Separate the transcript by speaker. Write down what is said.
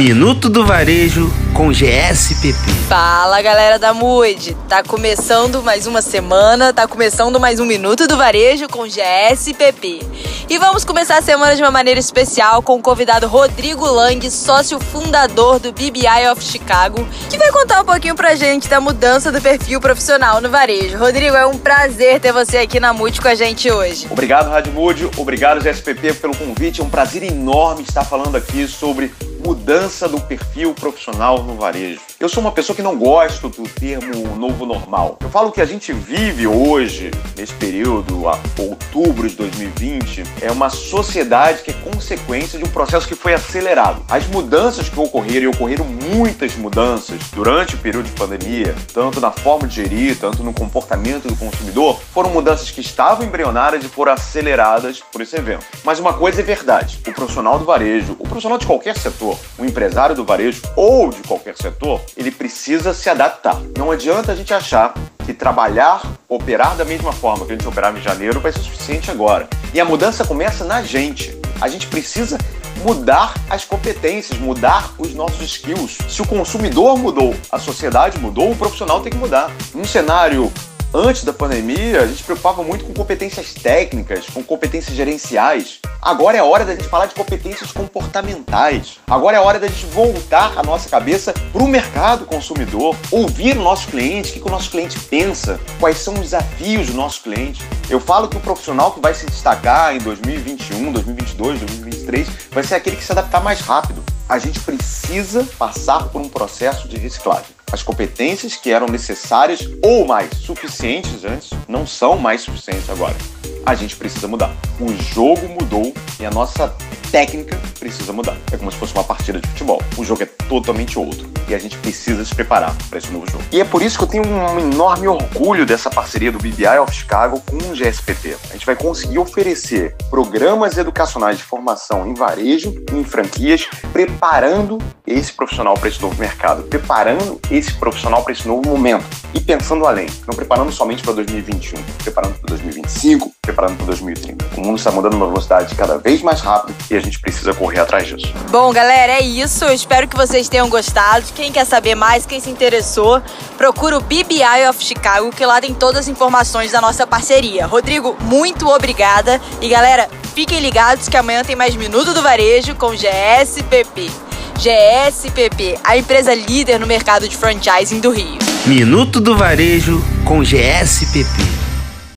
Speaker 1: Minuto do Varejo com GSPP.
Speaker 2: Fala galera da MUID, tá começando mais uma semana, tá começando mais um Minuto do Varejo com GSPP. E vamos começar a semana de uma maneira especial com o convidado Rodrigo Lang, sócio fundador do BBI of Chicago, que vai contar um pouquinho pra gente da mudança do perfil profissional no varejo. Rodrigo, é um prazer ter você aqui na MUD com a gente hoje.
Speaker 3: Obrigado, Rádio MUD, obrigado GSPP pelo convite, é um prazer enorme estar falando aqui sobre mudança do perfil profissional no varejo. Eu sou uma pessoa que não gosto do termo novo normal. Eu falo que a gente vive hoje, nesse a outubro de 2020, é uma sociedade que é consequência de um processo que foi acelerado. As mudanças que ocorreram, e ocorreram muitas mudanças durante o período de pandemia, tanto na forma de gerir, tanto no comportamento do consumidor, foram mudanças que estavam embrionárias e foram aceleradas por esse evento. Mas uma coisa é verdade: o profissional do varejo, o profissional de qualquer setor, o empresário do varejo ou de qualquer setor, ele precisa se adaptar. Não adianta a gente achar que trabalhar, operar da mesma forma que a gente operava em janeiro vai ser suficiente agora. E a mudança começa na gente. A gente precisa mudar as competências, mudar os nossos skills. Se o consumidor mudou, a sociedade mudou, o profissional tem que mudar. Num cenário Antes da pandemia, a gente se preocupava muito com competências técnicas, com competências gerenciais. Agora é hora da gente falar de competências comportamentais. Agora é hora da gente voltar a nossa cabeça para o mercado consumidor, ouvir o nosso cliente, o que o nosso cliente pensa, quais são os desafios do nosso cliente. Eu falo que o profissional que vai se destacar em 2021, 2022, 2023 vai ser aquele que se adaptar mais rápido. A gente precisa passar por um processo de reciclagem. As competências que eram necessárias ou mais suficientes antes não são mais suficientes agora. A gente precisa mudar. O jogo mudou e a nossa técnica precisa mudar. É como se fosse uma partida de futebol. O jogo é totalmente outro e a gente precisa se preparar para esse novo jogo. E é por isso que eu tenho um enorme orgulho dessa parceria do BBI of Chicago com o GSPP. A gente vai conseguir oferecer programas educacionais de formação em varejo e em franquias, preparando esse profissional para esse novo mercado, preparando esse profissional para esse novo momento e pensando além, não preparando somente para 2021, preparando para 2025, preparando para 2030. O mundo está mudando numa velocidade cada vez mais rápida e a gente precisa correr atrás disso.
Speaker 2: Bom, galera, é isso. Eu espero que vocês tenham gostado. Quem quer saber mais, quem se interessou, procura o BBI of Chicago, que lá tem todas as informações da nossa parceria. Rodrigo, muito obrigada. E galera, fiquem ligados que amanhã tem mais Minuto do Varejo com GSPP. GSPP, a empresa líder no mercado de franchising do Rio.
Speaker 1: Minuto do Varejo com GSPP.